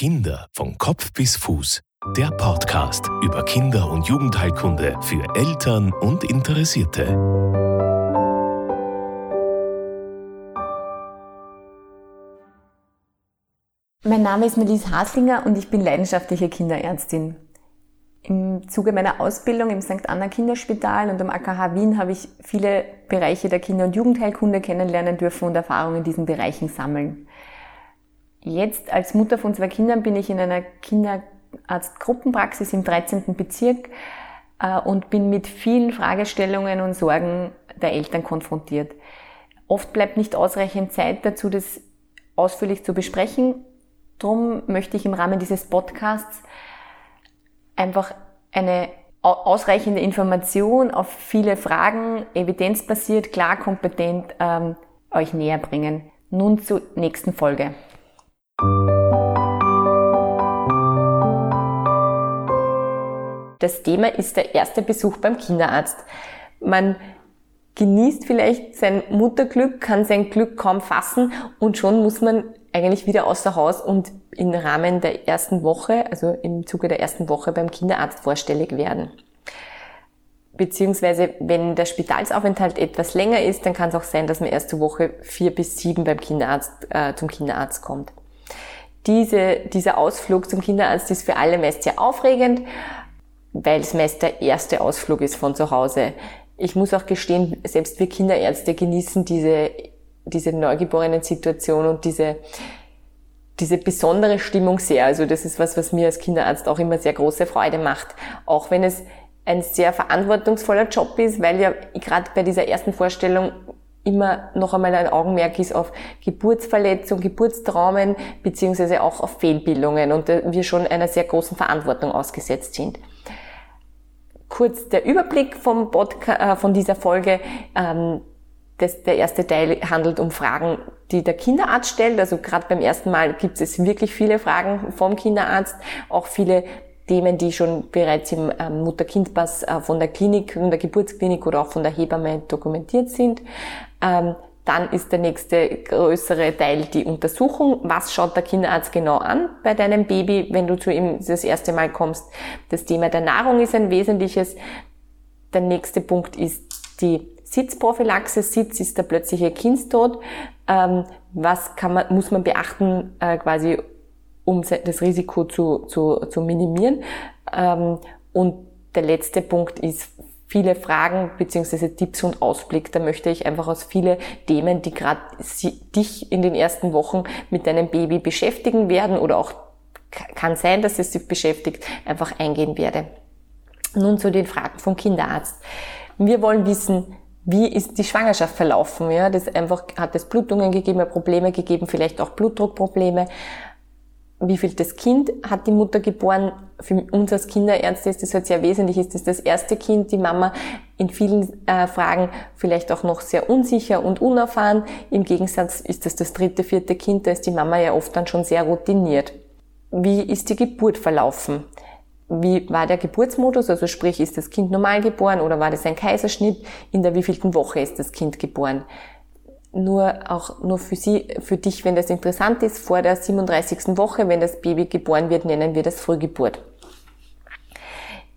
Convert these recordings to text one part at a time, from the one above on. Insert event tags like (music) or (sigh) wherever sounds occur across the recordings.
Kinder von Kopf bis Fuß. Der Podcast über Kinder- und Jugendheilkunde für Eltern und Interessierte. Mein Name ist Melise Haslinger und ich bin leidenschaftliche Kinderärztin. Im Zuge meiner Ausbildung im St. Anna Kinderspital und am AKH Wien habe ich viele Bereiche der Kinder- und Jugendheilkunde kennenlernen dürfen und Erfahrungen in diesen Bereichen sammeln. Jetzt als Mutter von zwei Kindern bin ich in einer Kinderarztgruppenpraxis im 13. Bezirk äh, und bin mit vielen Fragestellungen und Sorgen der Eltern konfrontiert. Oft bleibt nicht ausreichend Zeit dazu, das ausführlich zu besprechen. Darum möchte ich im Rahmen dieses Podcasts einfach eine ausreichende Information auf viele Fragen, evidenzbasiert, klar, kompetent ähm, euch näher bringen. Nun zur nächsten Folge. Das Thema ist der erste Besuch beim Kinderarzt. Man genießt vielleicht sein Mutterglück, kann sein Glück kaum fassen und schon muss man eigentlich wieder außer Haus und im Rahmen der ersten Woche, also im Zuge der ersten Woche beim Kinderarzt vorstellig werden. Beziehungsweise, wenn der Spitalsaufenthalt etwas länger ist, dann kann es auch sein, dass man erste Woche vier bis sieben beim Kinderarzt, äh, zum Kinderarzt kommt. Diese, dieser Ausflug zum Kinderarzt ist für alle meist sehr aufregend, weil es meist der erste Ausflug ist von zu Hause. Ich muss auch gestehen, selbst wir Kinderärzte genießen diese, diese neugeborenen Situation und diese, diese besondere Stimmung sehr. Also das ist was, was mir als Kinderarzt auch immer sehr große Freude macht. Auch wenn es ein sehr verantwortungsvoller Job ist, weil ja gerade bei dieser ersten Vorstellung immer noch einmal ein Augenmerk ist auf Geburtsverletzung, Geburtstraumen beziehungsweise auch auf Fehlbildungen und wir schon einer sehr großen Verantwortung ausgesetzt sind. Kurz der Überblick vom Podcast, äh, von dieser Folge. Ähm, das, der erste Teil handelt um Fragen, die der Kinderarzt stellt. Also gerade beim ersten Mal gibt es wirklich viele Fragen vom Kinderarzt, auch viele Themen, die schon bereits im ähm, Mutter-Kind-Pass äh, von der Klinik, von der Geburtsklinik oder auch von der Hebamme dokumentiert sind. Ähm, dann ist der nächste größere Teil die Untersuchung. Was schaut der Kinderarzt genau an bei deinem Baby, wenn du zu ihm das erste Mal kommst? Das Thema der Nahrung ist ein wesentliches. Der nächste Punkt ist die Sitzprophylaxe. Sitz ist der plötzliche Kindstod. Ähm, was kann man, muss man beachten, äh, quasi, um das Risiko zu, zu, zu minimieren? Ähm, und der letzte Punkt ist viele Fragen beziehungsweise Tipps und Ausblick. Da möchte ich einfach aus viele Themen, die gerade dich in den ersten Wochen mit deinem Baby beschäftigen werden oder auch kann sein, dass es sich beschäftigt, einfach eingehen werde. Nun zu den Fragen vom Kinderarzt. Wir wollen wissen, wie ist die Schwangerschaft verlaufen? Ja, das einfach, hat es Blutungen gegeben, Probleme gegeben, vielleicht auch Blutdruckprobleme wie viel das Kind hat die Mutter geboren. Für uns als Kinderärzte ist das halt sehr wesentlich. Ist das das erste Kind, die Mama in vielen äh, Fragen vielleicht auch noch sehr unsicher und unerfahren. Im Gegensatz ist das das dritte, vierte Kind, da ist die Mama ja oft dann schon sehr routiniert. Wie ist die Geburt verlaufen? Wie war der Geburtsmodus? Also sprich, ist das Kind normal geboren oder war das ein Kaiserschnitt? In der wievielten Woche ist das Kind geboren? Nur auch nur für Sie, für dich, wenn das interessant ist, vor der 37. Woche, wenn das Baby geboren wird, nennen wir das Frühgeburt.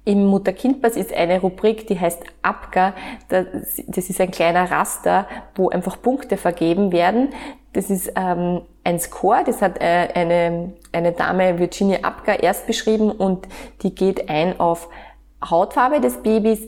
Im Mutter-Kind-Pass ist eine Rubrik, die heißt ABGA. Das ist ein kleiner Raster, wo einfach Punkte vergeben werden. Das ist ähm, ein Score, das hat äh, eine, eine Dame, Virginia Abga, erst beschrieben und die geht ein auf Hautfarbe des Babys,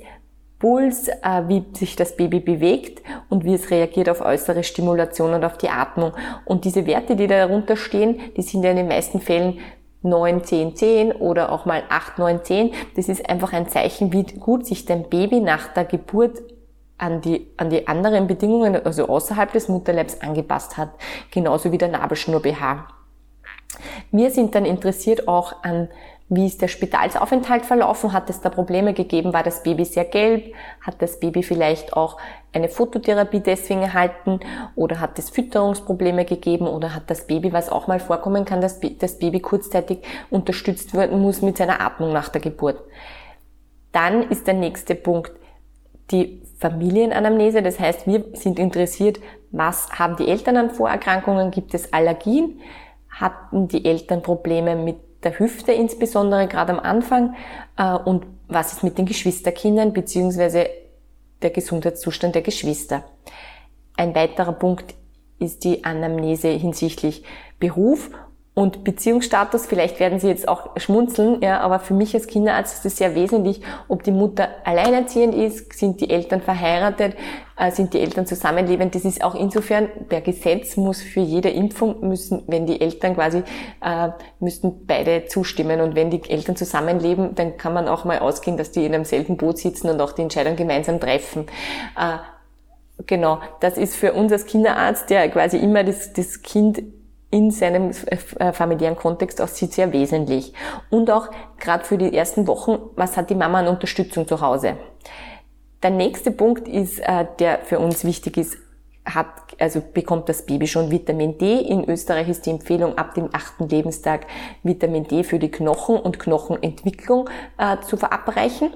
Puls, äh, wie sich das Baby bewegt und wie es reagiert auf äußere Stimulation und auf die Atmung. Und diese Werte, die darunter stehen, die sind ja in den meisten Fällen 9, 10, 10 oder auch mal 8, 9, 10. Das ist einfach ein Zeichen, wie gut sich dein Baby nach der Geburt an die, an die anderen Bedingungen, also außerhalb des Mutterleibs angepasst hat. Genauso wie der Nabelschnur-BH. Wir sind dann interessiert auch an wie ist der Spitalsaufenthalt verlaufen? Hat es da Probleme gegeben? War das Baby sehr gelb? Hat das Baby vielleicht auch eine Phototherapie deswegen erhalten? Oder hat es Fütterungsprobleme gegeben? Oder hat das Baby, was auch mal vorkommen kann, dass das Baby kurzzeitig unterstützt werden muss mit seiner Atmung nach der Geburt? Dann ist der nächste Punkt die Familienanamnese. Das heißt, wir sind interessiert, was haben die Eltern an Vorerkrankungen? Gibt es Allergien? hatten die Eltern Probleme mit der Hüfte insbesondere gerade am Anfang äh, und was ist mit den Geschwisterkindern beziehungsweise der Gesundheitszustand der Geschwister. Ein weiterer Punkt ist die Anamnese hinsichtlich Beruf und Beziehungsstatus, vielleicht werden Sie jetzt auch schmunzeln, ja, aber für mich als Kinderarzt ist es sehr wesentlich, ob die Mutter alleinerziehend ist, sind die Eltern verheiratet, äh, sind die Eltern zusammenlebend. Das ist auch insofern, per Gesetz muss für jede Impfung müssen, wenn die Eltern quasi, äh, müssten beide zustimmen. Und wenn die Eltern zusammenleben, dann kann man auch mal ausgehen, dass die in einem selben Boot sitzen und auch die Entscheidung gemeinsam treffen. Äh, Genau, das ist für uns als Kinderarzt, der quasi immer das, das Kind in seinem äh, familiären Kontext auch sieht, sehr wesentlich. Und auch gerade für die ersten Wochen, was hat die Mama an Unterstützung zu Hause? Der nächste Punkt ist, äh, der für uns wichtig ist, hat, also bekommt das Baby schon Vitamin D. In Österreich ist die Empfehlung ab dem achten Lebenstag Vitamin D für die Knochen und Knochenentwicklung äh, zu verabreichen.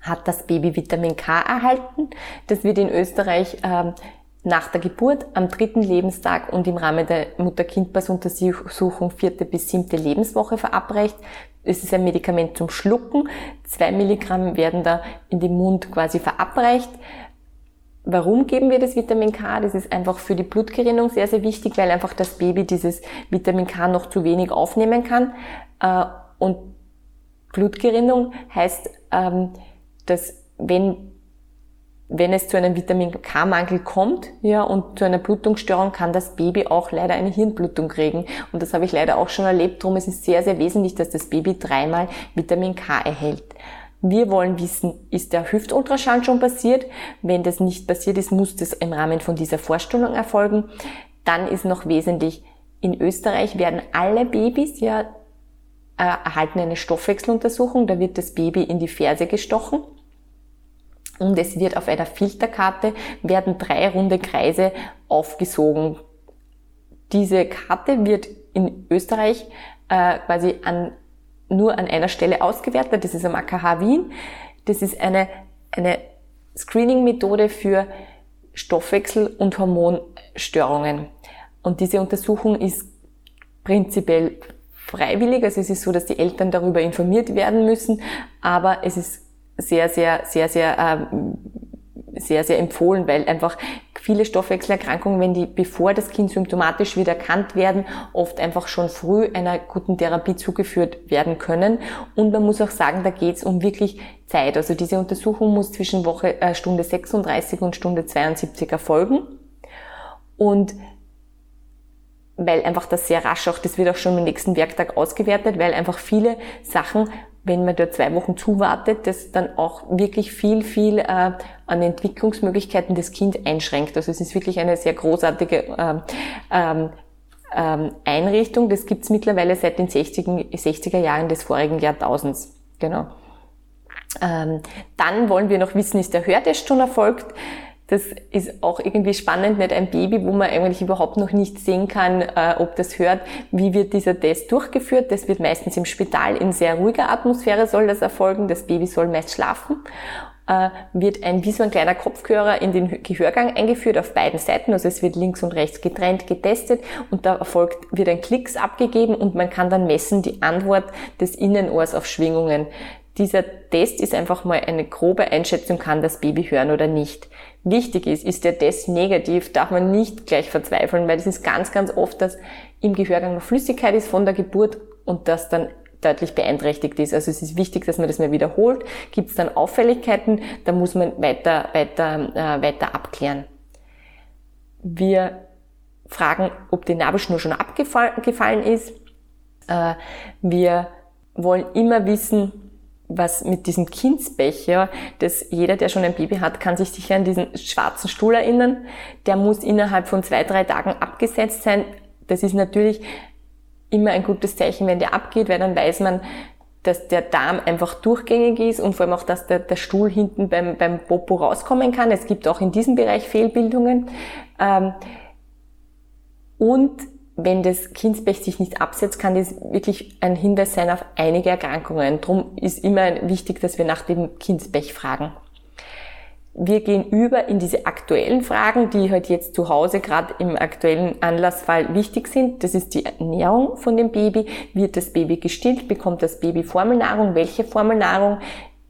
Hat das Baby Vitamin K erhalten? Das wird in Österreich ähm, nach der Geburt, am dritten Lebenstag und im Rahmen der Mutter-Kind-Pass-Untersuchung vierte bis siebte Lebenswoche verabreicht. Es ist ein Medikament zum Schlucken. Zwei Milligramm werden da in den Mund quasi verabreicht. Warum geben wir das Vitamin K? Das ist einfach für die Blutgerinnung sehr, sehr wichtig, weil einfach das Baby dieses Vitamin K noch zu wenig aufnehmen kann. Äh, und Blutgerinnung heißt, ähm, dass wenn wenn es zu einem Vitamin K-Mangel kommt, ja, und zu einer Blutungsstörung kann das Baby auch leider eine Hirnblutung kriegen. Und das habe ich leider auch schon erlebt. Darum ist es sehr, sehr wesentlich, dass das Baby dreimal Vitamin K erhält. Wir wollen wissen, ist der Hüftultraschall schon passiert? Wenn das nicht passiert ist, muss das im Rahmen von dieser Vorstellung erfolgen. Dann ist noch wesentlich, in Österreich werden alle Babys ja äh, erhalten eine Stoffwechseluntersuchung. Da wird das Baby in die Ferse gestochen und es wird auf einer Filterkarte werden drei runde Kreise aufgesogen. Diese Karte wird in Österreich äh, quasi an, nur an einer Stelle ausgewertet. Das ist am AKH Wien. Das ist eine, eine Screening-Methode für Stoffwechsel- und Hormonstörungen. Und diese Untersuchung ist prinzipiell freiwillig. Also es ist so, dass die Eltern darüber informiert werden müssen, aber es ist sehr, sehr, sehr, sehr, ähm, sehr, sehr empfohlen, weil einfach viele Stoffwechselerkrankungen, wenn die, bevor das Kind symptomatisch wieder erkannt werden, oft einfach schon früh einer guten Therapie zugeführt werden können. Und man muss auch sagen, da geht es um wirklich Zeit. Also diese Untersuchung muss zwischen Woche, äh, Stunde 36 und Stunde 72 erfolgen. Und weil einfach das sehr rasch auch, das wird auch schon am nächsten Werktag ausgewertet, weil einfach viele Sachen wenn man da zwei Wochen zuwartet, das dann auch wirklich viel, viel äh, an Entwicklungsmöglichkeiten des Kind einschränkt. Also es ist wirklich eine sehr großartige ähm, ähm, ähm Einrichtung. Das gibt's mittlerweile seit den 60er, 60er Jahren des vorigen Jahrtausends. Genau. Ähm, dann wollen wir noch wissen, ist der Hörtest schon erfolgt? Das ist auch irgendwie spannend, nicht ein Baby, wo man eigentlich überhaupt noch nicht sehen kann, äh, ob das hört. Wie wird dieser Test durchgeführt? Das wird meistens im Spital in sehr ruhiger Atmosphäre soll das erfolgen. Das Baby soll meist schlafen. Äh, wird ein wie so ein kleiner Kopfhörer in den Gehörgang eingeführt auf beiden Seiten. Also es wird links und rechts getrennt getestet und da erfolgt, wird ein Klicks abgegeben und man kann dann messen die Antwort des Innenohrs auf Schwingungen. Dieser Test ist einfach mal eine grobe Einschätzung, kann das Baby hören oder nicht. Wichtig ist, ist der Test negativ, darf man nicht gleich verzweifeln, weil es ist ganz, ganz oft, dass im Gehörgang noch Flüssigkeit ist von der Geburt und das dann deutlich beeinträchtigt ist. Also es ist wichtig, dass man das mal wiederholt. Gibt es dann Auffälligkeiten, da muss man weiter, weiter, äh, weiter abklären. Wir fragen, ob die Nabelschnur schon abgefallen ist. Äh, wir wollen immer wissen, was mit diesem Kindsbecher, das jeder, der schon ein Baby hat, kann sich sicher an diesen schwarzen Stuhl erinnern. Der muss innerhalb von zwei, drei Tagen abgesetzt sein. Das ist natürlich immer ein gutes Zeichen, wenn der abgeht, weil dann weiß man, dass der Darm einfach durchgängig ist und vor allem auch, dass der, der Stuhl hinten beim, beim Popo rauskommen kann. Es gibt auch in diesem Bereich Fehlbildungen. Ähm, und wenn das Kindspech sich nicht absetzt, kann das wirklich ein Hinweis sein auf einige Erkrankungen. Drum ist immer wichtig, dass wir nach dem Kindspech fragen. wir gehen über in diese aktuellen Fragen, die halt jetzt zu Hause gerade im aktuellen Anlassfall wichtig sind. Das ist die Ernährung von dem Baby. Wird das Baby gestillt? Bekommt das Baby Formelnahrung? Welche Formelnahrung?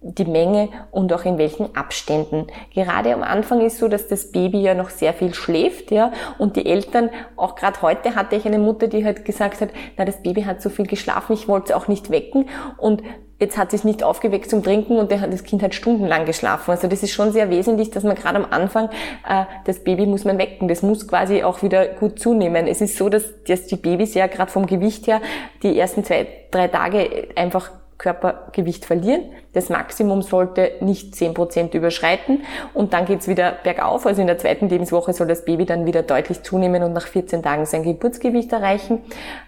Die Menge und auch in welchen Abständen. Gerade am Anfang ist so, dass das Baby ja noch sehr viel schläft, ja, und die Eltern, auch gerade heute hatte ich eine Mutter, die halt gesagt hat, na, das Baby hat so viel geschlafen, ich wollte es auch nicht wecken und jetzt hat es nicht aufgeweckt zum Trinken und das Kind hat stundenlang geschlafen. Also das ist schon sehr wesentlich, dass man gerade am Anfang, äh, das Baby muss man wecken. Das muss quasi auch wieder gut zunehmen. Es ist so, dass, dass die Babys ja gerade vom Gewicht her die ersten zwei, drei Tage einfach Körpergewicht verlieren. Das Maximum sollte nicht 10% überschreiten und dann geht's wieder bergauf. Also in der zweiten Lebenswoche soll das Baby dann wieder deutlich zunehmen und nach 14 Tagen sein Geburtsgewicht erreichen.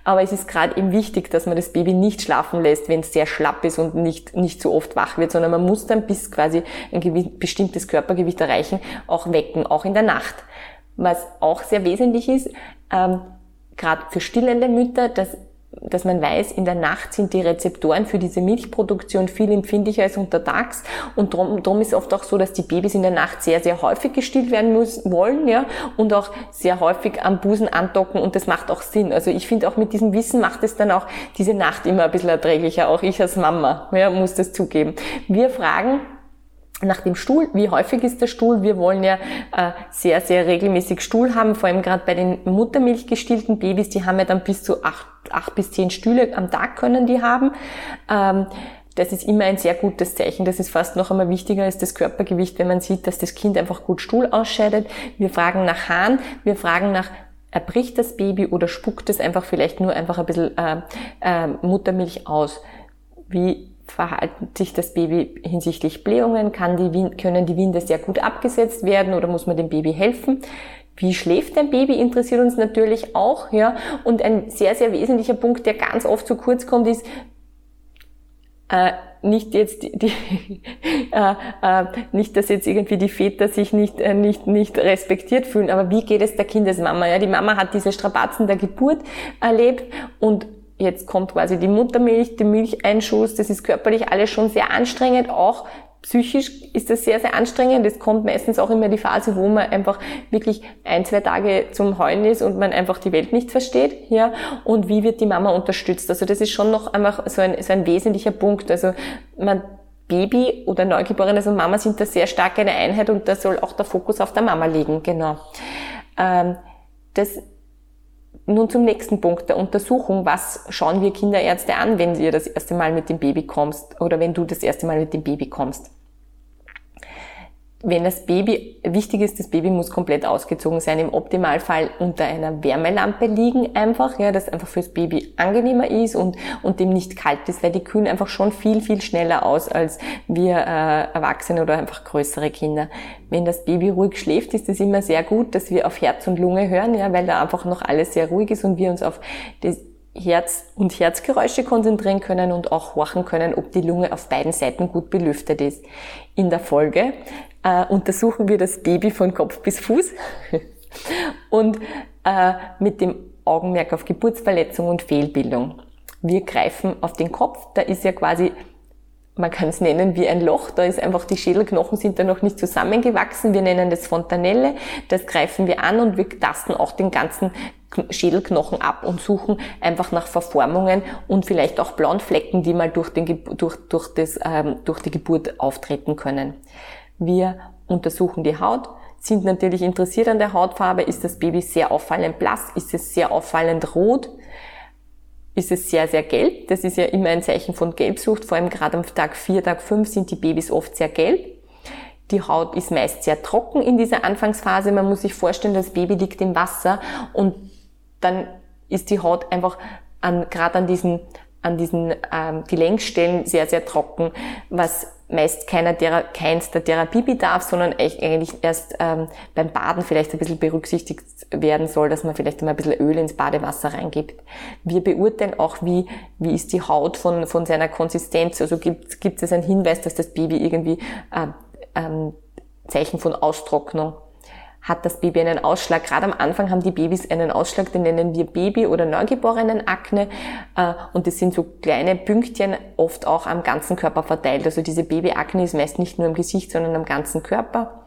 Aber es ist gerade eben wichtig, dass man das Baby nicht schlafen lässt, wenn es sehr schlapp ist und nicht, nicht so oft wach wird, sondern man muss dann bis quasi ein bestimmtes Körpergewicht erreichen, auch wecken, auch in der Nacht. Was auch sehr wesentlich ist, ähm, gerade für stillende Mütter, dass dass man weiß, in der Nacht sind die Rezeptoren für diese Milchproduktion viel empfindlicher als untertags und darum, darum ist oft auch so, dass die Babys in der Nacht sehr, sehr häufig gestillt werden müssen, wollen ja, und auch sehr häufig am Busen andocken und das macht auch Sinn. Also ich finde auch mit diesem Wissen macht es dann auch diese Nacht immer ein bisschen erträglicher, auch ich als Mama ja, muss das zugeben. Wir fragen, nach dem Stuhl, wie häufig ist der Stuhl? Wir wollen ja äh, sehr, sehr regelmäßig Stuhl haben, vor allem gerade bei den Muttermilch gestillten Babys, die haben ja dann bis zu acht, acht bis zehn Stühle am Tag können die haben. Ähm, das ist immer ein sehr gutes Zeichen. Das ist fast noch einmal wichtiger als das Körpergewicht, wenn man sieht, dass das Kind einfach gut Stuhl ausscheidet. Wir fragen nach Hahn, wir fragen nach erbricht das Baby oder spuckt es einfach vielleicht nur einfach ein bisschen äh, äh, Muttermilch aus. Wie verhalten sich das Baby hinsichtlich Blähungen? Kann die, können die Winde sehr gut abgesetzt werden oder muss man dem Baby helfen? Wie schläft dein Baby interessiert uns natürlich auch, ja. Und ein sehr, sehr wesentlicher Punkt, der ganz oft zu kurz kommt, ist, äh, nicht jetzt die, die (laughs) äh, äh, nicht, dass jetzt irgendwie die Väter sich nicht äh, nicht nicht respektiert fühlen, aber wie geht es der Kindesmama? Ja, die Mama hat diese Strapazen der Geburt erlebt und jetzt kommt quasi die Muttermilch, der Milcheinschuss, das ist körperlich alles schon sehr anstrengend, auch psychisch ist das sehr, sehr anstrengend. Es kommt meistens auch immer die Phase, wo man einfach wirklich ein, zwei Tage zum Heulen ist und man einfach die Welt nicht versteht, ja. Und wie wird die Mama unterstützt? Also das ist schon noch einfach so ein, so ein wesentlicher Punkt. Also man Baby oder Neugeborenes und Mama sind da sehr stark eine Einheit und da soll auch der Fokus auf der Mama liegen, genau. Ähm, das nun zum nächsten Punkt der Untersuchung. Was schauen wir Kinderärzte an, wenn ihr das erste Mal mit dem Baby kommst oder wenn du das erste Mal mit dem Baby kommst? Wenn das Baby, wichtig ist, das Baby muss komplett ausgezogen sein, im Optimalfall unter einer Wärmelampe liegen einfach, ja, dass einfach fürs Baby angenehmer ist und, und dem nicht kalt ist, weil die kühlen einfach schon viel, viel schneller aus als wir äh, Erwachsene oder einfach größere Kinder. Wenn das Baby ruhig schläft, ist es immer sehr gut, dass wir auf Herz und Lunge hören, ja, weil da einfach noch alles sehr ruhig ist und wir uns auf das Herz und Herzgeräusche konzentrieren können und auch horchen können, ob die Lunge auf beiden Seiten gut belüftet ist. In der Folge äh, untersuchen wir das Baby von Kopf bis Fuß. (laughs) Und äh, mit dem Augenmerk auf Geburtsverletzung und Fehlbildung. Wir greifen auf den Kopf, da ist ja quasi, man kann es nennen wie ein Loch, da ist einfach die Schädelknochen sind da noch nicht zusammengewachsen, wir nennen das Fontanelle, das greifen wir an und wir tasten auch den ganzen Schädelknochen ab und suchen einfach nach Verformungen und vielleicht auch blauen Flecken, die mal durch, den, durch, durch, das, ähm, durch die Geburt auftreten können. Wir untersuchen die Haut, sind natürlich interessiert an der Hautfarbe. Ist das Baby sehr auffallend blass? Ist es sehr auffallend rot? Ist es sehr, sehr gelb? Das ist ja immer ein Zeichen von Gelbsucht. Vor allem gerade am Tag 4, Tag 5 sind die Babys oft sehr gelb. Die Haut ist meist sehr trocken in dieser Anfangsphase. Man muss sich vorstellen, das Baby liegt im Wasser und dann ist die Haut einfach an, gerade an diesen, an diesen ähm, Gelenkstellen sehr, sehr trocken, was meist keiner Thera keins der Therapie bedarf, sondern eigentlich erst ähm, beim Baden vielleicht ein bisschen berücksichtigt werden soll, dass man vielleicht immer ein bisschen Öl ins Badewasser reingibt. Wir beurteilen auch, wie, wie ist die Haut von, von seiner Konsistenz. Also gibt, gibt es einen Hinweis, dass das Baby irgendwie äh, ähm, Zeichen von Austrocknung hat das Baby einen Ausschlag. Gerade am Anfang haben die Babys einen Ausschlag, den nennen wir Baby- oder Neugeborenen-Akne. Äh, und das sind so kleine Pünktchen, oft auch am ganzen Körper verteilt. Also diese Babyakne ist meist nicht nur im Gesicht, sondern am ganzen Körper.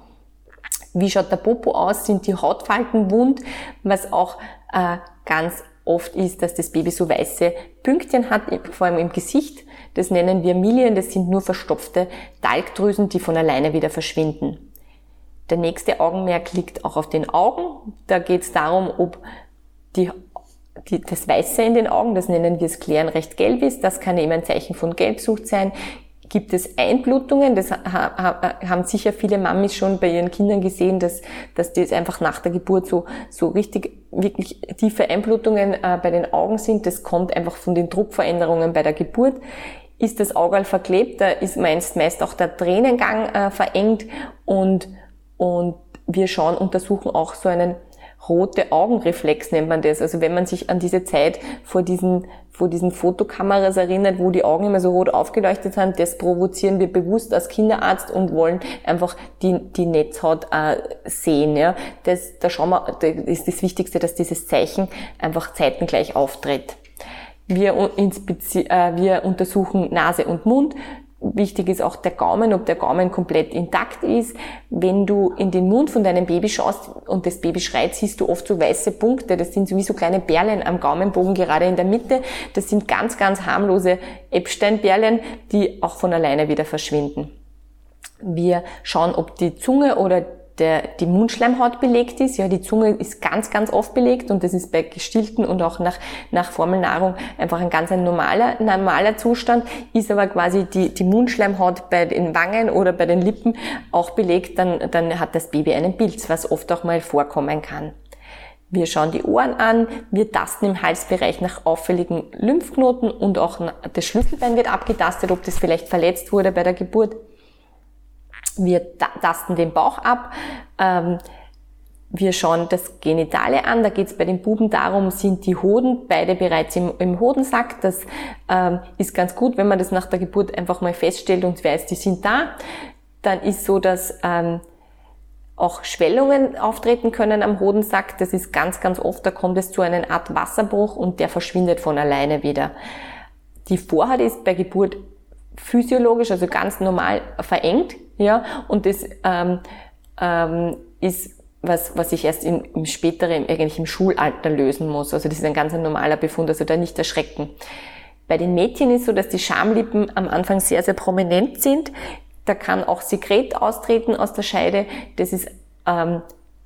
Wie schaut der Popo aus? Sind die Hautfalten wund? Was auch äh, ganz oft ist, dass das Baby so weiße Pünktchen hat, vor allem im Gesicht. Das nennen wir Milien, das sind nur verstopfte Talgdrüsen, die von alleine wieder verschwinden. Der nächste Augenmerk liegt auch auf den Augen. Da geht es darum, ob die, die, das Weiße in den Augen, das nennen wir es Klären, recht gelb ist. Das kann eben ein Zeichen von Gelbsucht sein. Gibt es Einblutungen? Das haben sicher viele Mamis schon bei ihren Kindern gesehen, dass, dass das einfach nach der Geburt so, so richtig, wirklich tiefe Einblutungen äh, bei den Augen sind. Das kommt einfach von den Druckveränderungen bei der Geburt. Ist das Auge verklebt, da ist meist, meist auch der Tränengang äh, verengt und, und wir schauen, untersuchen auch so einen rote Augenreflex nennt man das. Also wenn man sich an diese Zeit vor diesen, vor diesen Fotokameras erinnert, wo die Augen immer so rot aufgeleuchtet haben, das provozieren wir bewusst als Kinderarzt und wollen einfach die, die Netzhaut äh, sehen. Ja. Das, da schauen wir, da ist das Wichtigste, dass dieses Zeichen einfach zeitengleich auftritt. Wir, äh, wir untersuchen Nase und Mund, Wichtig ist auch der Gaumen, ob der Gaumen komplett intakt ist. Wenn du in den Mund von deinem Baby schaust und das Baby schreit, siehst du oft so weiße Punkte. Das sind sowieso kleine Perlen am Gaumenbogen, gerade in der Mitte. Das sind ganz, ganz harmlose Epstein-Perlen, die auch von alleine wieder verschwinden. Wir schauen, ob die Zunge oder der, die Mundschleimhaut belegt ist. Ja, die Zunge ist ganz, ganz oft belegt und das ist bei Gestillten und auch nach, nach Formelnahrung einfach ein ganz ein normaler, normaler Zustand. Ist aber quasi die, die Mundschleimhaut bei den Wangen oder bei den Lippen auch belegt, dann, dann hat das Baby einen Pilz, was oft auch mal vorkommen kann. Wir schauen die Ohren an, wir tasten im Halsbereich nach auffälligen Lymphknoten und auch das Schlüsselbein wird abgetastet, ob das vielleicht verletzt wurde bei der Geburt. Wir tasten den Bauch ab. Ähm, wir schauen das Genitale an. Da geht es bei den Buben darum, sind die Hoden beide bereits im, im Hodensack. Das ähm, ist ganz gut, wenn man das nach der Geburt einfach mal feststellt und weiß, die sind da. Dann ist so, dass ähm, auch Schwellungen auftreten können am Hodensack. Das ist ganz, ganz oft, da kommt es zu einer Art Wasserbruch und der verschwindet von alleine wieder. Die Vorhaut ist bei Geburt physiologisch, also ganz normal verengt, ja, und das ähm, ähm, ist was, was ich erst im, im späteren, eigentlich im Schulalter lösen muss. Also das ist ein ganz normaler Befund, also da nicht erschrecken. Bei den Mädchen ist so, dass die Schamlippen am Anfang sehr, sehr prominent sind. Da kann auch Sekret austreten aus der Scheide. Das ist ähm,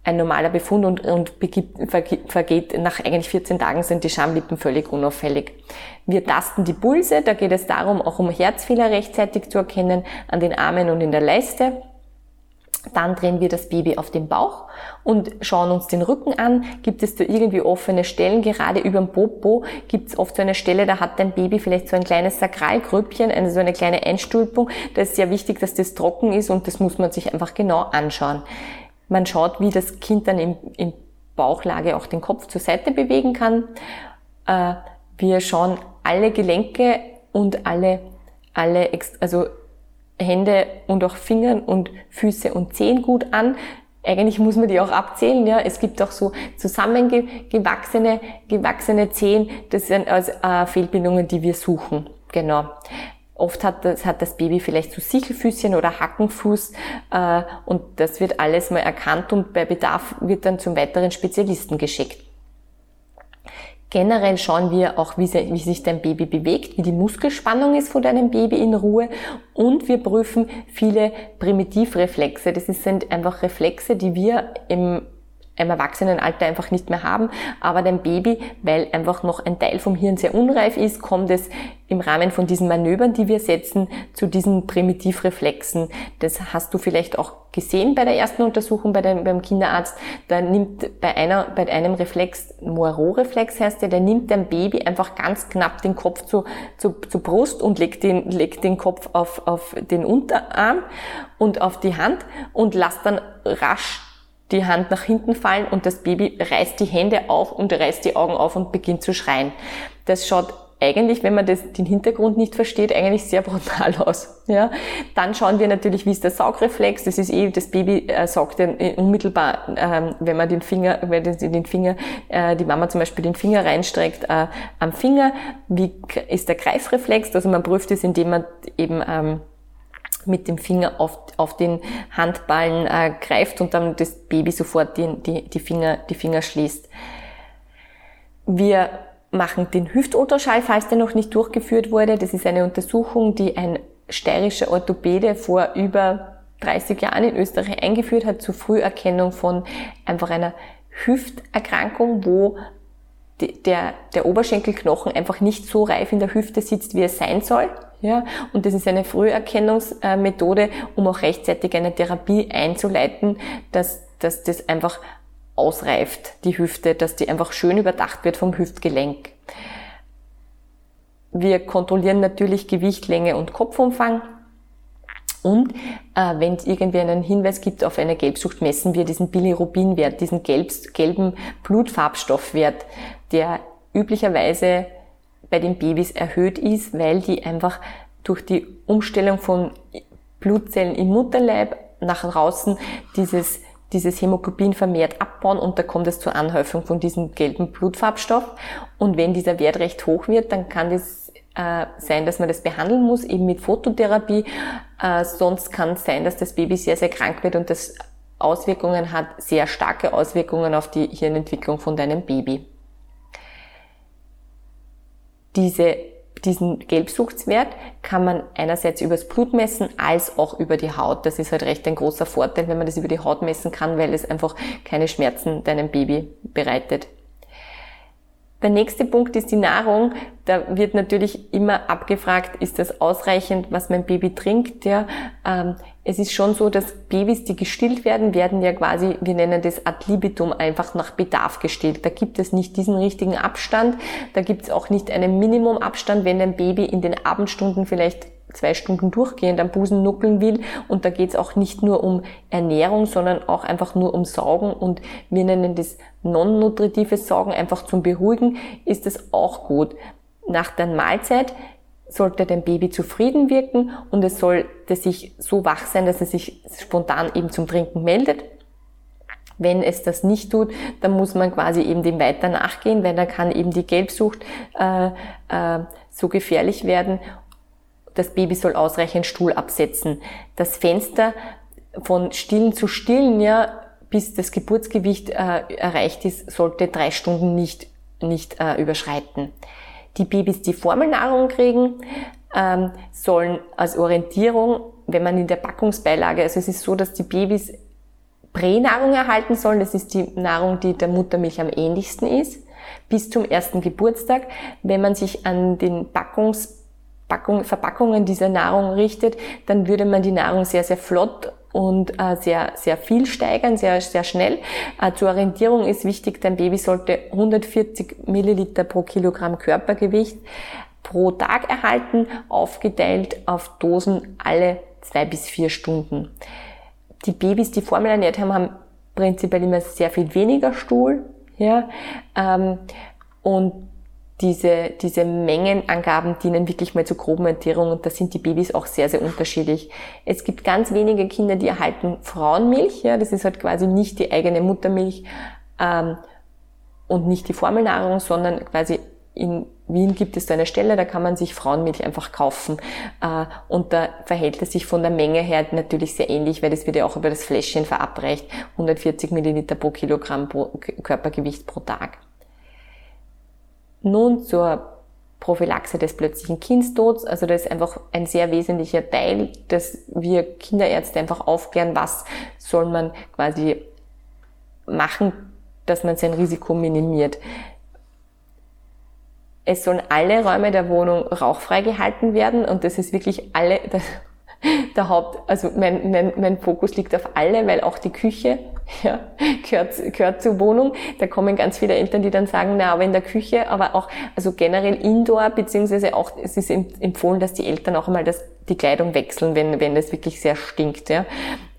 ein normaler Befund und, und begibt, vergeht nach eigentlich 14 Tagen sind die Schamlippen völlig unauffällig. Wir tasten die Pulse, da geht es darum, auch um Herzfehler rechtzeitig zu erkennen, an den Armen und in der Leiste. Dann drehen wir das Baby auf den Bauch und schauen uns den Rücken an. Gibt es da irgendwie offene Stellen? Gerade über dem Popo gibt es oft so eine Stelle, da hat dein Baby vielleicht so ein kleines Sakralgrüppchen, eine, so eine kleine Einstülpung. Da ist sehr wichtig, dass das trocken ist und das muss man sich einfach genau anschauen. Man schaut, wie das Kind dann in, in Bauchlage auch den Kopf zur Seite bewegen kann. Äh, wir schauen alle Gelenke und alle, alle, also Hände und auch Fingern und Füße und Zehen gut an. Eigentlich muss man die auch abzählen, ja. Es gibt auch so zusammengewachsene, gewachsene Zehen. Das sind also äh, Fehlbildungen, die wir suchen. Genau. Oft hat das, hat das Baby vielleicht so Sichelfüßchen oder Hackenfuß äh, und das wird alles mal erkannt und bei Bedarf wird dann zum weiteren Spezialisten geschickt. Generell schauen wir auch, wie, wie, sich dein Baby bewegt, wie die Muskelspannung ist von deinem Baby in Ruhe und wir prüfen viele Primitivreflexe. Das sind einfach Reflexe, die wir im im Erwachsenenalter einfach nicht mehr haben. Aber dein Baby, weil einfach noch ein Teil vom Hirn sehr unreif ist, kommt es im Rahmen von diesen Manövern, die wir setzen, zu diesen Primitivreflexen. Das hast du vielleicht auch gesehen bei der ersten Untersuchung bei dem, beim Kinderarzt. Da nimmt bei einer, bei einem Reflex, Moirot-Reflex heißt der, der nimmt dein Baby einfach ganz knapp den Kopf zu, zu, zu Brust und legt den, legt den Kopf auf, auf den Unterarm und auf die Hand und lässt dann rasch die Hand nach hinten fallen und das Baby reißt die Hände auf und reißt die Augen auf und beginnt zu schreien. Das schaut eigentlich, wenn man das, den Hintergrund nicht versteht, eigentlich sehr (laughs) brutal aus. Ja? Dann schauen wir natürlich, wie ist der Saugreflex. Das ist eh, das Baby äh, saugt dann äh, unmittelbar, äh, wenn man den Finger, wenn den Finger, äh, die Mama zum Beispiel den Finger reinstreckt äh, am Finger. Wie ist der Greifreflex? Also man prüft es, indem man eben ähm, mit dem Finger auf, auf den Handballen äh, greift und dann das Baby sofort die, die, die, Finger, die Finger schließt. Wir machen den Hüftultraschall, falls der noch nicht durchgeführt wurde. Das ist eine Untersuchung, die ein steirischer Orthopäde vor über 30 Jahren in Österreich eingeführt hat zur Früherkennung von einfach einer Hüfterkrankung, wo der, der Oberschenkelknochen einfach nicht so reif in der Hüfte sitzt, wie es sein soll. Ja, und das ist eine Früherkennungsmethode, um auch rechtzeitig eine Therapie einzuleiten, dass, dass das einfach ausreift, die Hüfte, dass die einfach schön überdacht wird vom Hüftgelenk. Wir kontrollieren natürlich Gewicht, Länge und Kopfumfang. Und äh, wenn es irgendwie einen Hinweis gibt auf eine Gelbsucht, messen wir diesen Bilirubinwert, diesen gelb, gelben Blutfarbstoffwert, der üblicherweise bei den Babys erhöht ist, weil die einfach durch die Umstellung von Blutzellen im Mutterleib nach draußen dieses, dieses Hämoglobin vermehrt abbauen und da kommt es zur Anhäufung von diesem gelben Blutfarbstoff. Und wenn dieser Wert recht hoch wird, dann kann das äh, sein, dass man das behandeln muss, eben mit Phototherapie. Äh, sonst kann es sein, dass das Baby sehr, sehr krank wird und das Auswirkungen hat, sehr starke Auswirkungen auf die Hirnentwicklung von deinem Baby diese, diesen Gelbsuchtswert kann man einerseits übers Blut messen, als auch über die Haut. Das ist halt recht ein großer Vorteil, wenn man das über die Haut messen kann, weil es einfach keine Schmerzen deinem Baby bereitet. Der nächste Punkt ist die Nahrung. Da wird natürlich immer abgefragt, ist das ausreichend, was mein Baby trinkt? Ja, ähm, es ist schon so, dass Babys, die gestillt werden, werden ja quasi, wir nennen das ad libitum, einfach nach Bedarf gestillt. Da gibt es nicht diesen richtigen Abstand. Da gibt es auch nicht einen Minimumabstand, wenn ein Baby in den Abendstunden vielleicht zwei Stunden durchgehend am Busen nuckeln will. Und da geht es auch nicht nur um Ernährung, sondern auch einfach nur um Saugen. Und wir nennen das non-nutritives Saugen, einfach zum Beruhigen, ist es auch gut. Nach der Mahlzeit sollte dein Baby zufrieden wirken und es sollte sich so wach sein, dass es sich spontan eben zum Trinken meldet. Wenn es das nicht tut, dann muss man quasi eben dem weiter nachgehen, weil dann kann eben die Gelbsucht äh, äh, so gefährlich werden das Baby soll ausreichend Stuhl absetzen. Das Fenster von Stillen zu Stillen, ja, bis das Geburtsgewicht äh, erreicht ist, sollte drei Stunden nicht, nicht äh, überschreiten. Die Babys, die Formelnahrung kriegen, ähm, sollen als Orientierung, wenn man in der Packungsbeilage, also es ist so, dass die Babys Pränahrung erhalten sollen, das ist die Nahrung, die der Muttermilch am ähnlichsten ist, bis zum ersten Geburtstag. Wenn man sich an den Packungs Packung, Verpackungen dieser Nahrung richtet, dann würde man die Nahrung sehr, sehr flott und äh, sehr, sehr viel steigern, sehr, sehr schnell. Äh, zur Orientierung ist wichtig, dein Baby sollte 140 Milliliter pro Kilogramm Körpergewicht pro Tag erhalten, aufgeteilt auf Dosen alle zwei bis vier Stunden. Die Babys, die Formel ernährt haben, haben prinzipiell immer sehr viel weniger Stuhl, ja, ähm, und diese, diese Mengenangaben dienen wirklich mal zur groben Entierung und da sind die Babys auch sehr, sehr unterschiedlich. Es gibt ganz wenige Kinder, die erhalten Frauenmilch, ja, das ist halt quasi nicht die eigene Muttermilch ähm, und nicht die Formelnahrung, sondern quasi in Wien gibt es da eine Stelle, da kann man sich Frauenmilch einfach kaufen. Äh, und da verhält es sich von der Menge her natürlich sehr ähnlich, weil das wird ja auch über das Fläschchen verabreicht. 140 Milliliter pro Kilogramm pro Körpergewicht pro Tag. Nun zur Prophylaxe des plötzlichen Kindstods. Also das ist einfach ein sehr wesentlicher Teil, dass wir Kinderärzte einfach aufklären, was soll man quasi machen, dass man sein Risiko minimiert. Es sollen alle Räume der Wohnung rauchfrei gehalten werden und das ist wirklich alle, (laughs) der Haupt, also mein, mein, mein Fokus liegt auf alle, weil auch die Küche (laughs) ja, gehört, gehört zur Wohnung. Da kommen ganz viele Eltern, die dann sagen, na, aber in der Küche, aber auch, also generell Indoor, beziehungsweise auch, es ist empfohlen, dass die Eltern auch einmal das, die Kleidung wechseln, wenn, wenn das wirklich sehr stinkt, ja.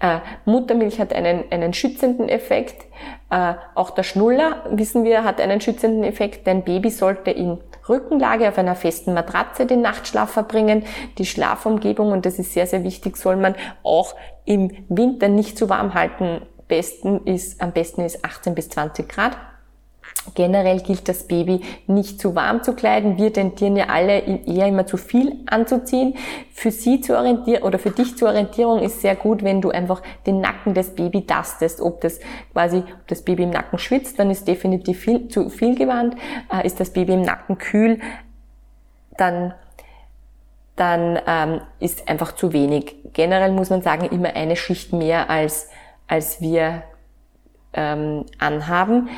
Äh, Muttermilch hat einen, einen schützenden Effekt. Äh, auch der Schnuller, wissen wir, hat einen schützenden Effekt. Dein Baby sollte in Rückenlage auf einer festen Matratze den Nachtschlaf verbringen. Die Schlafumgebung, und das ist sehr, sehr wichtig, soll man auch im Winter nicht zu warm halten besten ist, am besten ist 18 bis 20 Grad. Generell gilt das Baby nicht zu warm zu kleiden. Wir tendieren ja alle eher immer zu viel anzuziehen. Für sie zu orientieren oder für dich zur Orientierung ist sehr gut, wenn du einfach den Nacken des Babys tastest. Ob das quasi, ob das Baby im Nacken schwitzt, dann ist definitiv viel, zu viel gewandt. Äh, ist das Baby im Nacken kühl, dann dann ähm, ist einfach zu wenig. Generell muss man sagen, immer eine Schicht mehr als, als wir ähm, anhaben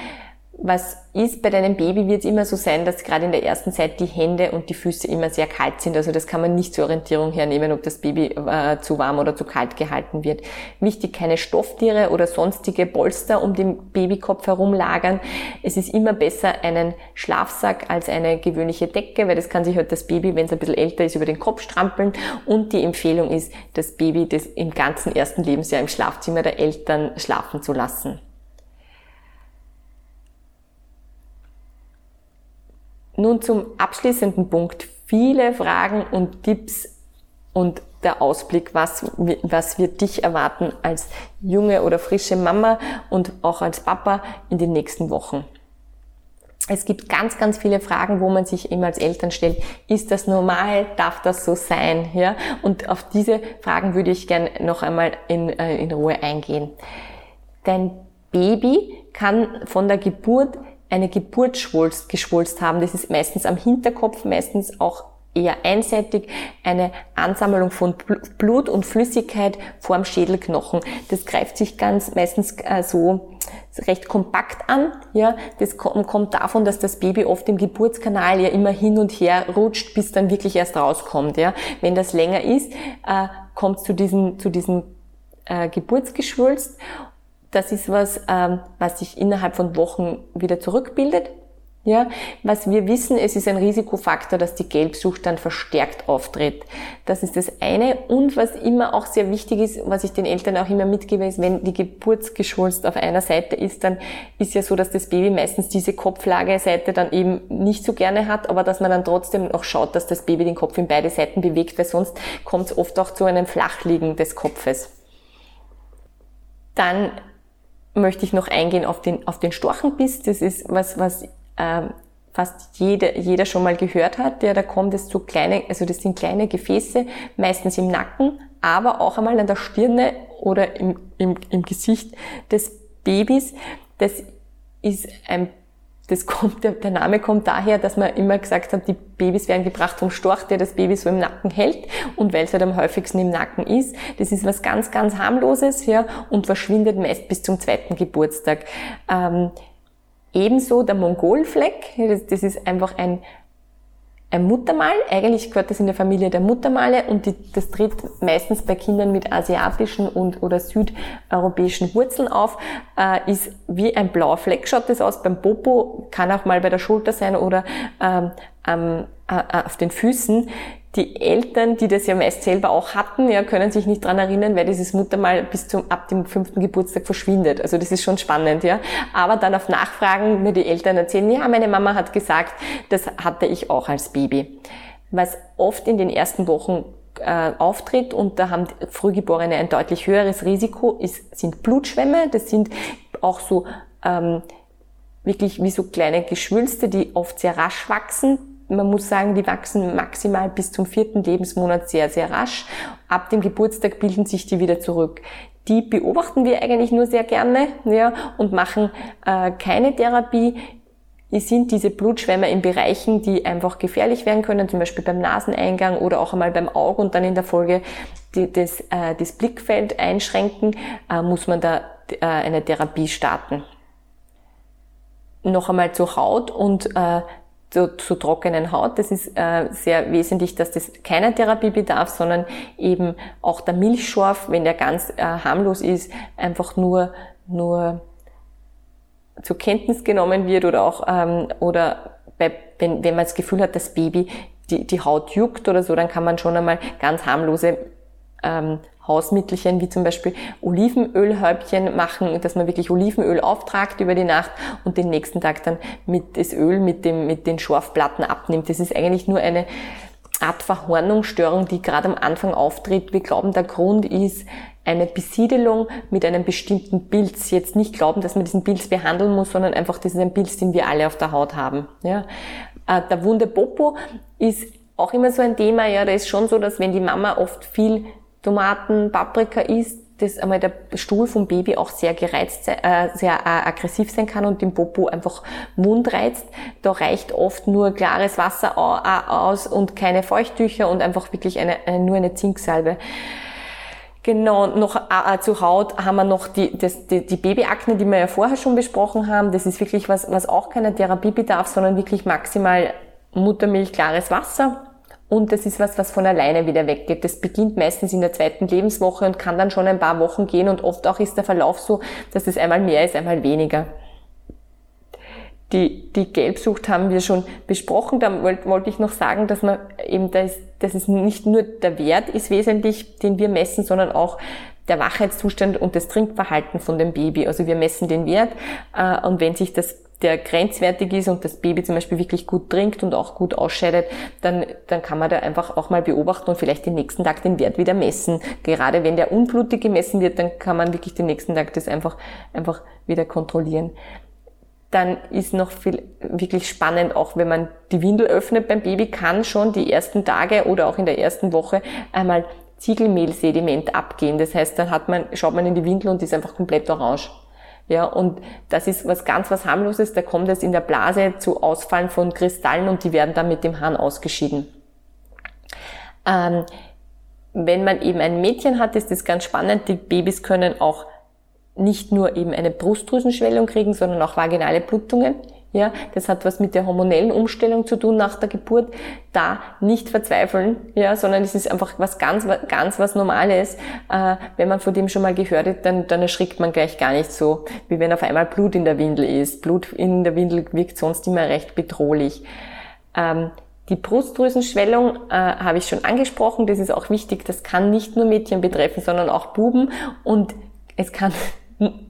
was ist, bei deinem Baby wird es immer so sein, dass gerade in der ersten Zeit die Hände und die Füße immer sehr kalt sind. Also das kann man nicht zur Orientierung hernehmen, ob das Baby äh, zu warm oder zu kalt gehalten wird. Wichtig, keine Stofftiere oder sonstige Polster um den Babykopf herum lagern. Es ist immer besser einen Schlafsack als eine gewöhnliche Decke, weil das kann sich halt das Baby, wenn es ein bisschen älter ist, über den Kopf strampeln. Und die Empfehlung ist, das Baby das im ganzen ersten Lebensjahr im Schlafzimmer der Eltern schlafen zu lassen. Nun zum abschließenden Punkt. Viele Fragen und Tipps und der Ausblick, was, was wird dich erwarten als junge oder frische Mama und auch als Papa in den nächsten Wochen. Es gibt ganz, ganz viele Fragen, wo man sich eben als Eltern stellt. Ist das normal? Darf das so sein? Ja? Und auf diese Fragen würde ich gerne noch einmal in, äh, in Ruhe eingehen. Dein Baby kann von der Geburt eine Geburtsschwulst geschwulst haben. Das ist meistens am Hinterkopf, meistens auch eher einseitig eine Ansammlung von Blut und Flüssigkeit vorm Schädelknochen. Das greift sich ganz meistens äh, so recht kompakt an. Ja, das kommt davon, dass das Baby oft im Geburtskanal ja immer hin und her rutscht, bis dann wirklich erst rauskommt. Ja, wenn das länger ist, äh, kommt zu diesem zu diesem äh, Geburtsgeschwulst das ist was, ähm, was sich innerhalb von Wochen wieder zurückbildet. Ja, was wir wissen, es ist ein Risikofaktor, dass die Gelbsucht dann verstärkt auftritt. Das ist das eine. Und was immer auch sehr wichtig ist, was ich den Eltern auch immer mitgebe, ist, wenn die Geburtsgeschwulst auf einer Seite ist, dann ist ja so, dass das Baby meistens diese Kopflageseite dann eben nicht so gerne hat, aber dass man dann trotzdem noch schaut, dass das Baby den Kopf in beide Seiten bewegt, weil sonst kommt es oft auch zu einem Flachliegen des Kopfes. Dann möchte ich noch eingehen auf den, auf den Storchenbiss. Das ist was, was äh, fast jeder, jeder schon mal gehört hat. Ja, da kommt es zu kleine, also das sind kleine Gefäße, meistens im Nacken, aber auch einmal an der Stirne oder im, im, im Gesicht des Babys. Das ist ein das kommt, der, Name kommt daher, dass man immer gesagt hat, die Babys werden gebracht vom Storch, der das Baby so im Nacken hält und weil es halt am häufigsten im Nacken ist. Das ist was ganz, ganz harmloses ja, und verschwindet meist bis zum zweiten Geburtstag. Ähm, ebenso der Mongolfleck, das, das ist einfach ein ein Muttermal. Eigentlich gehört das in der Familie der Muttermale und die, das tritt meistens bei Kindern mit asiatischen und oder südeuropäischen Wurzeln auf, äh, ist wie ein blauer Fleck, schaut das aus beim Popo, kann auch mal bei der Schulter sein oder ähm, ähm, äh, auf den Füßen die Eltern, die das ja meist selber auch hatten, ja, können sich nicht dran erinnern, weil dieses Muttermal bis zum, ab dem fünften Geburtstag verschwindet. Also das ist schon spannend, ja. Aber dann auf Nachfragen mir die Eltern erzählen, ja, meine Mama hat gesagt, das hatte ich auch als Baby. Was oft in den ersten Wochen äh, auftritt und da haben Frühgeborene ein deutlich höheres Risiko, ist, sind Blutschwämme. Das sind auch so ähm, wirklich wie so kleine Geschwülste, die oft sehr rasch wachsen man muss sagen, die wachsen maximal bis zum vierten Lebensmonat sehr, sehr rasch. Ab dem Geburtstag bilden sich die wieder zurück. Die beobachten wir eigentlich nur sehr gerne ja, und machen äh, keine Therapie. Es sind diese Blutschwämme in Bereichen, die einfach gefährlich werden können, zum Beispiel beim Naseneingang oder auch einmal beim Auge und dann in der Folge die, das, äh, das Blickfeld einschränken, äh, muss man da äh, eine Therapie starten. Noch einmal zur Haut und äh, zur, zur trockenen Haut. Das ist äh, sehr wesentlich, dass das keiner Therapie bedarf, sondern eben auch der Milchschorf, wenn der ganz äh, harmlos ist, einfach nur, nur zur Kenntnis genommen wird oder auch, ähm, oder bei, wenn, wenn man das Gefühl hat, das Baby die, die Haut juckt oder so, dann kann man schon einmal ganz harmlose ähm, Hausmittelchen wie zum Beispiel Olivenölhäubchen machen, dass man wirklich Olivenöl auftragt über die Nacht und den nächsten Tag dann mit das Öl mit dem mit den Schorfplatten abnimmt. Das ist eigentlich nur eine Art Verhornungsstörung, die gerade am Anfang auftritt. Wir glauben, der Grund ist eine Besiedelung mit einem bestimmten Pilz. Jetzt nicht glauben, dass man diesen Pilz behandeln muss, sondern einfach, das ist ein Pilz, den wir alle auf der Haut haben. Ja. Äh, der Wunde Popo ist auch immer so ein Thema. Ja, da ist schon so, dass wenn die Mama oft viel Tomaten, Paprika isst, dass einmal der Stuhl vom Baby auch sehr gereizt, äh, sehr äh, aggressiv sein kann und den Popo einfach Mund reizt. Da reicht oft nur klares Wasser aus und keine Feuchttücher und einfach wirklich eine, eine nur eine Zinksalbe. Genau, noch äh, äh, zu Haut haben wir noch die, das, die, die Babyakne, die wir ja vorher schon besprochen haben. Das ist wirklich was, was auch keine Therapie bedarf, sondern wirklich maximal Muttermilch, klares Wasser und das ist was, was von alleine wieder weggeht. Das beginnt meistens in der zweiten Lebenswoche und kann dann schon ein paar Wochen gehen und oft auch ist der Verlauf so, dass es einmal mehr ist, einmal weniger. Die, die Gelbsucht haben wir schon besprochen. Da wollte wollt ich noch sagen, dass man eben, das, dass es nicht nur der Wert ist wesentlich, den wir messen, sondern auch der Wachheitszustand und das Trinkverhalten von dem Baby. Also wir messen den Wert äh, und wenn sich das der grenzwertig ist und das Baby zum Beispiel wirklich gut trinkt und auch gut ausscheidet, dann, dann kann man da einfach auch mal beobachten und vielleicht den nächsten Tag den Wert wieder messen. Gerade wenn der unblutig gemessen wird, dann kann man wirklich den nächsten Tag das einfach, einfach wieder kontrollieren. Dann ist noch viel, wirklich spannend, auch wenn man die Windel öffnet beim Baby, kann schon die ersten Tage oder auch in der ersten Woche einmal Ziegelmehlsediment abgehen. Das heißt, dann hat man, schaut man in die Windel und ist einfach komplett orange. Ja, und das ist was ganz was harmloses, da kommt es in der Blase zu Ausfallen von Kristallen und die werden dann mit dem Hahn ausgeschieden. Ähm, wenn man eben ein Mädchen hat, ist das ganz spannend. Die Babys können auch nicht nur eben eine Brustdrüsenschwellung kriegen, sondern auch vaginale Blutungen. Ja, das hat was mit der hormonellen Umstellung zu tun nach der Geburt. Da nicht verzweifeln, ja, sondern es ist einfach was ganz, ganz was Normales. Äh, wenn man von dem schon mal gehört hat, dann, dann erschrickt man gleich gar nicht so, wie wenn auf einmal Blut in der Windel ist. Blut in der Windel wirkt sonst immer recht bedrohlich. Ähm, die Brustdrüsenschwellung äh, habe ich schon angesprochen. Das ist auch wichtig. Das kann nicht nur Mädchen betreffen, sondern auch Buben. Und es kann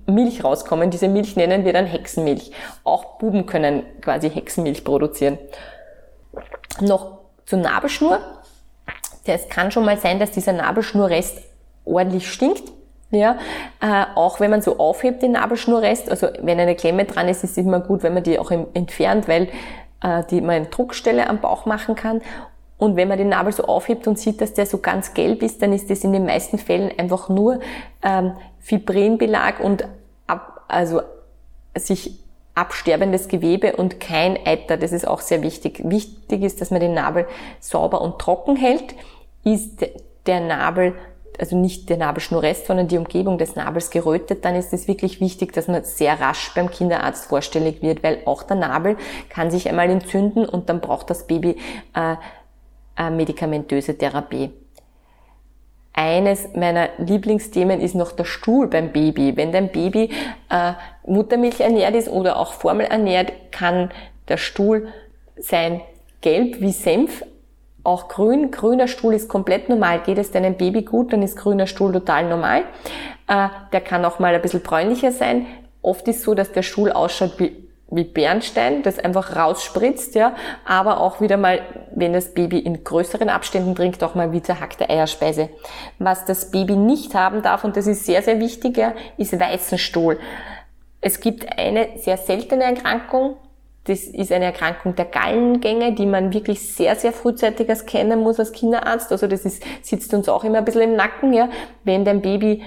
Milch rauskommen. Diese Milch nennen wir dann Hexenmilch. Auch Buben können quasi Hexenmilch produzieren. Noch zur Nabelschnur. Es kann schon mal sein, dass dieser Nabelschnurrest ordentlich stinkt. Ja, äh, auch wenn man so aufhebt den Nabelschnurrest, also wenn eine Klemme dran ist, ist es immer gut, wenn man die auch entfernt, weil äh, die man Druckstelle am Bauch machen kann. Und wenn man den Nabel so aufhebt und sieht, dass der so ganz gelb ist, dann ist das in den meisten Fällen einfach nur ähm, Fibrinbelag und ab, also sich absterbendes Gewebe und kein Eiter. Das ist auch sehr wichtig. Wichtig ist, dass man den Nabel sauber und trocken hält. Ist der Nabel, also nicht der Nabelschnurrest, sondern die Umgebung des Nabels gerötet, dann ist es wirklich wichtig, dass man sehr rasch beim Kinderarzt vorstellig wird, weil auch der Nabel kann sich einmal entzünden und dann braucht das Baby äh, medikamentöse Therapie. Eines meiner Lieblingsthemen ist noch der Stuhl beim Baby. Wenn dein Baby äh, Muttermilch ernährt ist oder auch Formel ernährt, kann der Stuhl sein gelb wie Senf, auch grün. Grüner Stuhl ist komplett normal. Geht es deinem Baby gut, dann ist grüner Stuhl total normal. Äh, der kann auch mal ein bisschen bräunlicher sein. Oft ist so, dass der Stuhl ausschaut wie wie Bernstein, das einfach rausspritzt, ja, aber auch wieder mal, wenn das Baby in größeren Abständen trinkt, auch mal wie zerhackte Eierspeise. Was das Baby nicht haben darf, und das ist sehr, sehr wichtig, ja, ist weißen Stuhl. Es gibt eine sehr seltene Erkrankung, das ist eine Erkrankung der Gallengänge, die man wirklich sehr, sehr frühzeitig erkennen muss als Kinderarzt. Also das ist, sitzt uns auch immer ein bisschen im Nacken, ja. Wenn dein Baby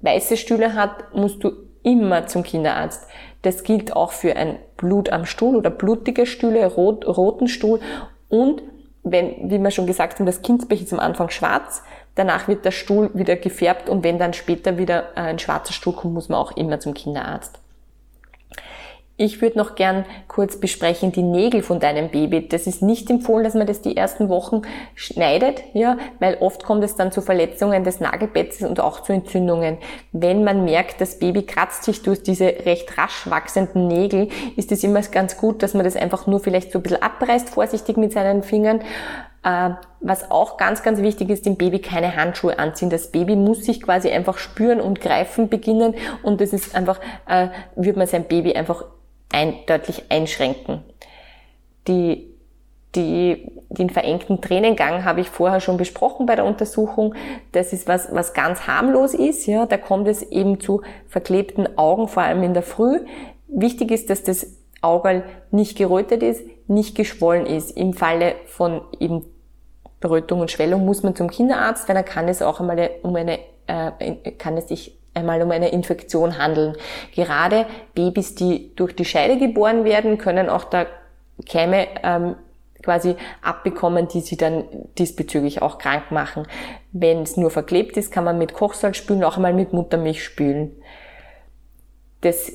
weiße Stühle hat, musst du immer zum Kinderarzt. Das gilt auch für ein Blut am Stuhl oder blutige Stühle, rot, roten Stuhl und wenn, wie wir schon gesagt haben, das Kindsbech ist am Anfang schwarz, danach wird der Stuhl wieder gefärbt und wenn dann später wieder ein schwarzer Stuhl kommt, muss man auch immer zum Kinderarzt. Ich würde noch gern kurz besprechen die Nägel von deinem Baby. Das ist nicht empfohlen, dass man das die ersten Wochen schneidet, ja, weil oft kommt es dann zu Verletzungen des Nagelbettes und auch zu Entzündungen. Wenn man merkt, das Baby kratzt sich durch diese recht rasch wachsenden Nägel, ist es immer ganz gut, dass man das einfach nur vielleicht so ein bisschen abreißt, vorsichtig mit seinen Fingern. Äh, was auch ganz, ganz wichtig ist, dem Baby keine Handschuhe anziehen. Das Baby muss sich quasi einfach spüren und greifen beginnen und das ist einfach, äh, wird man sein Baby einfach ein, deutlich einschränken. Die die, den verengten Tränengang habe ich vorher schon besprochen bei der Untersuchung. Das ist was, was ganz harmlos ist. Ja, da kommt es eben zu verklebten Augen, vor allem in der Früh. Wichtig ist, dass das Auge nicht gerötet ist, nicht geschwollen ist. Im Falle von eben Rötung und Schwellung muss man zum Kinderarzt, weil dann kann es auch einmal um eine, äh, kann es sich einmal um eine Infektion handeln. Gerade Babys, die durch die Scheide geboren werden, können auch da Keime ähm, quasi abbekommen, die sie dann diesbezüglich auch krank machen. Wenn es nur verklebt ist, kann man mit Kochsalz spülen, auch einmal mit Muttermilch spülen. Das,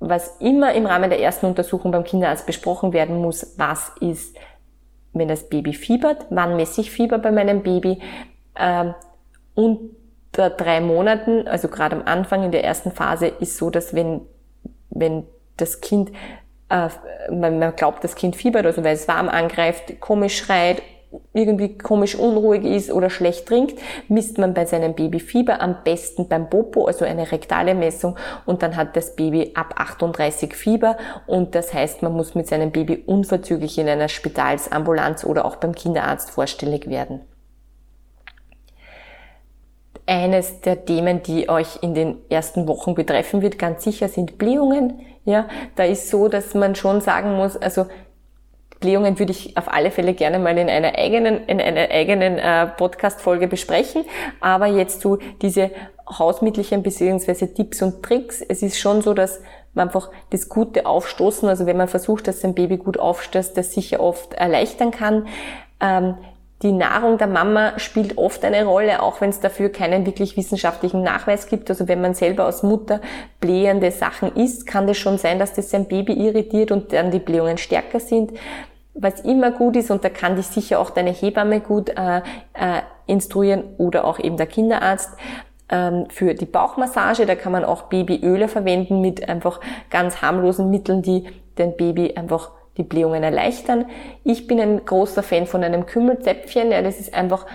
was immer im Rahmen der ersten Untersuchung beim Kinderarzt besprochen werden muss, was ist, wenn das Baby fiebert, wann messe ich Fieber bei meinem Baby, ähm, unter drei Monaten, also gerade am Anfang in der ersten Phase, ist so, dass wenn, wenn das Kind äh, man, man glaubt, das Kind fiebert, also weil es warm angreift, komisch schreit, irgendwie komisch unruhig ist oder schlecht trinkt, misst man bei seinem Baby Fieber am besten beim Popo, also eine rektale Messung und dann hat das Baby ab 38 Fieber und das heißt, man muss mit seinem Baby unverzüglich in einer Spitalsambulanz oder auch beim Kinderarzt vorstellig werden. Eines der Themen, die euch in den ersten Wochen betreffen wird, ganz sicher sind Blähungen. Ja, da ist so, dass man schon sagen muss, also Blähungen würde ich auf alle Fälle gerne mal in einer eigenen, in einer eigenen äh, Podcast-Folge besprechen. Aber jetzt so diese Hausmittelchen bzw. Tipps und Tricks. Es ist schon so, dass man einfach das gute Aufstoßen, also wenn man versucht, dass sein Baby gut aufstößt, das sicher oft erleichtern kann. Ähm, die Nahrung der Mama spielt oft eine Rolle, auch wenn es dafür keinen wirklich wissenschaftlichen Nachweis gibt. Also wenn man selber als Mutter blähende Sachen isst, kann das schon sein, dass das sein Baby irritiert und dann die Blähungen stärker sind. Was immer gut ist, und da kann dich sicher auch deine Hebamme gut äh, äh, instruieren oder auch eben der Kinderarzt, ähm, für die Bauchmassage, da kann man auch Babyöle verwenden mit einfach ganz harmlosen Mitteln, die den Baby einfach die Blähungen erleichtern. Ich bin ein großer Fan von einem Kümmelzäpfchen. Ja, das ist einfach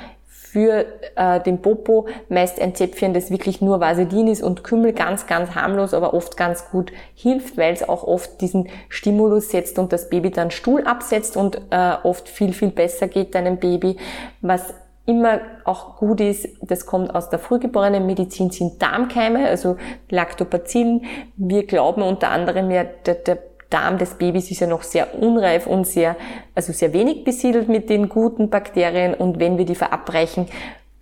für äh, den Popo meist ein Zäpfchen, das wirklich nur Vaseline ist und Kümmel ganz, ganz harmlos, aber oft ganz gut hilft, weil es auch oft diesen Stimulus setzt und das Baby dann Stuhl absetzt und äh, oft viel, viel besser geht deinem Baby. Was immer auch gut ist, das kommt aus der frühgeborenen Medizin, sind Darmkeime, also Lactobacillen. Wir glauben unter anderem ja, der, der Darm des Babys ist ja noch sehr unreif und sehr, also sehr wenig besiedelt mit den guten Bakterien. Und wenn wir die verabreichen,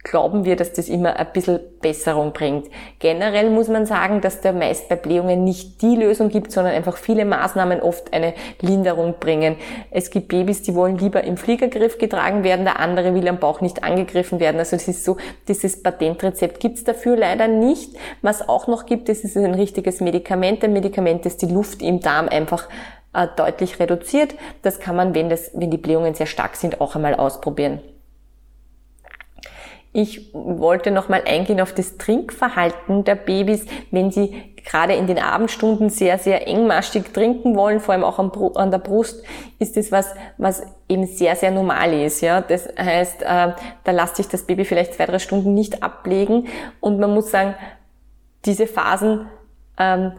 glauben wir, dass das immer ein bisschen Besserung bringt. Generell muss man sagen, dass der meist bei Blähungen nicht die Lösung gibt, sondern einfach viele Maßnahmen oft eine Linderung bringen. Es gibt Babys, die wollen lieber im Fliegergriff getragen werden, der andere will am Bauch nicht angegriffen werden. Also es ist so, dieses Patentrezept gibt es dafür leider nicht. Was auch noch gibt, das ist ein richtiges Medikament. Ein Medikament, das die Luft im Darm einfach äh, deutlich reduziert. Das kann man, wenn, das, wenn die Blähungen sehr stark sind, auch einmal ausprobieren. Ich wollte nochmal eingehen auf das Trinkverhalten der Babys, wenn sie gerade in den Abendstunden sehr, sehr engmaschig trinken wollen, vor allem auch an der Brust, ist das was, was eben sehr, sehr normal ist. Ja? Das heißt, äh, da lässt sich das Baby vielleicht zwei, drei Stunden nicht ablegen und man muss sagen, diese Phasen ähm,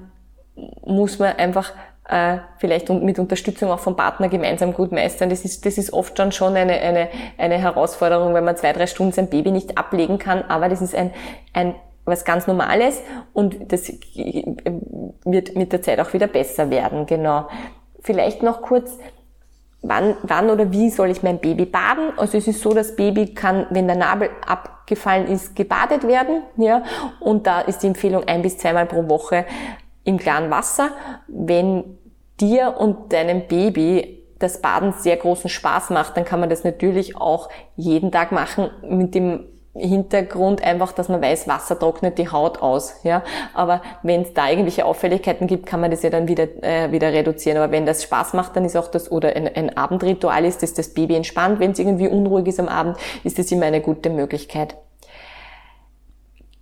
muss man einfach äh, vielleicht mit Unterstützung auch vom Partner gemeinsam gut meistern. Das ist, das ist oft dann schon eine, eine, eine Herausforderung, wenn man zwei, drei Stunden sein Baby nicht ablegen kann, aber das ist ein, ein was ganz Normales und das wird mit der Zeit auch wieder besser werden, genau. Vielleicht noch kurz, wann, wann oder wie soll ich mein Baby baden? Also es ist so, das Baby kann, wenn der Nabel abgefallen ist, gebadet werden, ja, und da ist die Empfehlung ein bis zweimal pro Woche im klaren Wasser. Wenn dir und deinem Baby das Baden sehr großen Spaß macht, dann kann man das natürlich auch jeden Tag machen mit dem Hintergrund einfach, dass man weiß, Wasser trocknet die Haut aus. Ja, aber wenn es da irgendwelche Auffälligkeiten gibt, kann man das ja dann wieder äh, wieder reduzieren. Aber wenn das Spaß macht, dann ist auch das oder ein, ein Abendritual ist, dass das Baby entspannt. Wenn es irgendwie unruhig ist am Abend, ist das immer eine gute Möglichkeit.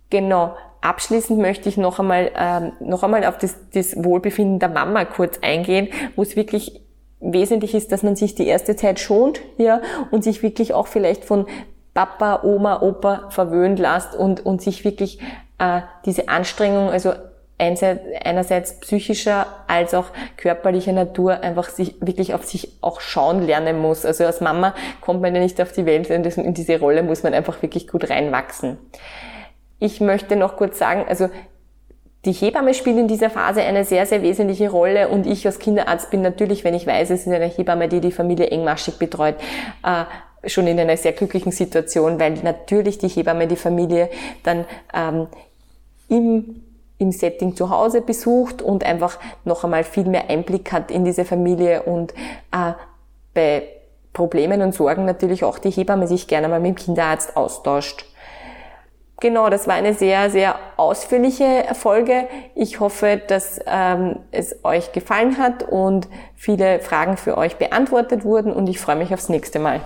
Genau. Abschließend möchte ich noch einmal, ähm, noch einmal auf das, das Wohlbefinden der Mama kurz eingehen, wo es wirklich wesentlich ist, dass man sich die erste Zeit schont, ja, und sich wirklich auch vielleicht von Papa, Oma, Opa verwöhnt lässt und, und sich wirklich äh, diese Anstrengung, also einerseits psychischer als auch körperlicher Natur einfach sich wirklich auf sich auch schauen lernen muss. Also als Mama kommt man ja nicht auf die Welt, in diese Rolle muss man einfach wirklich gut reinwachsen. Ich möchte noch kurz sagen, also die Hebamme spielt in dieser Phase eine sehr, sehr wesentliche Rolle und ich als Kinderarzt bin natürlich, wenn ich weiß, es ist eine Hebamme, die die Familie engmaschig betreut, äh, schon in einer sehr glücklichen Situation, weil natürlich die Hebamme die Familie dann ähm, im im Setting zu Hause besucht und einfach noch einmal viel mehr Einblick hat in diese Familie und äh, bei Problemen und Sorgen natürlich auch die Hebamme sich gerne mal mit dem Kinderarzt austauscht. Genau, das war eine sehr, sehr ausführliche Folge. Ich hoffe, dass ähm, es euch gefallen hat und viele Fragen für euch beantwortet wurden und ich freue mich aufs nächste Mal.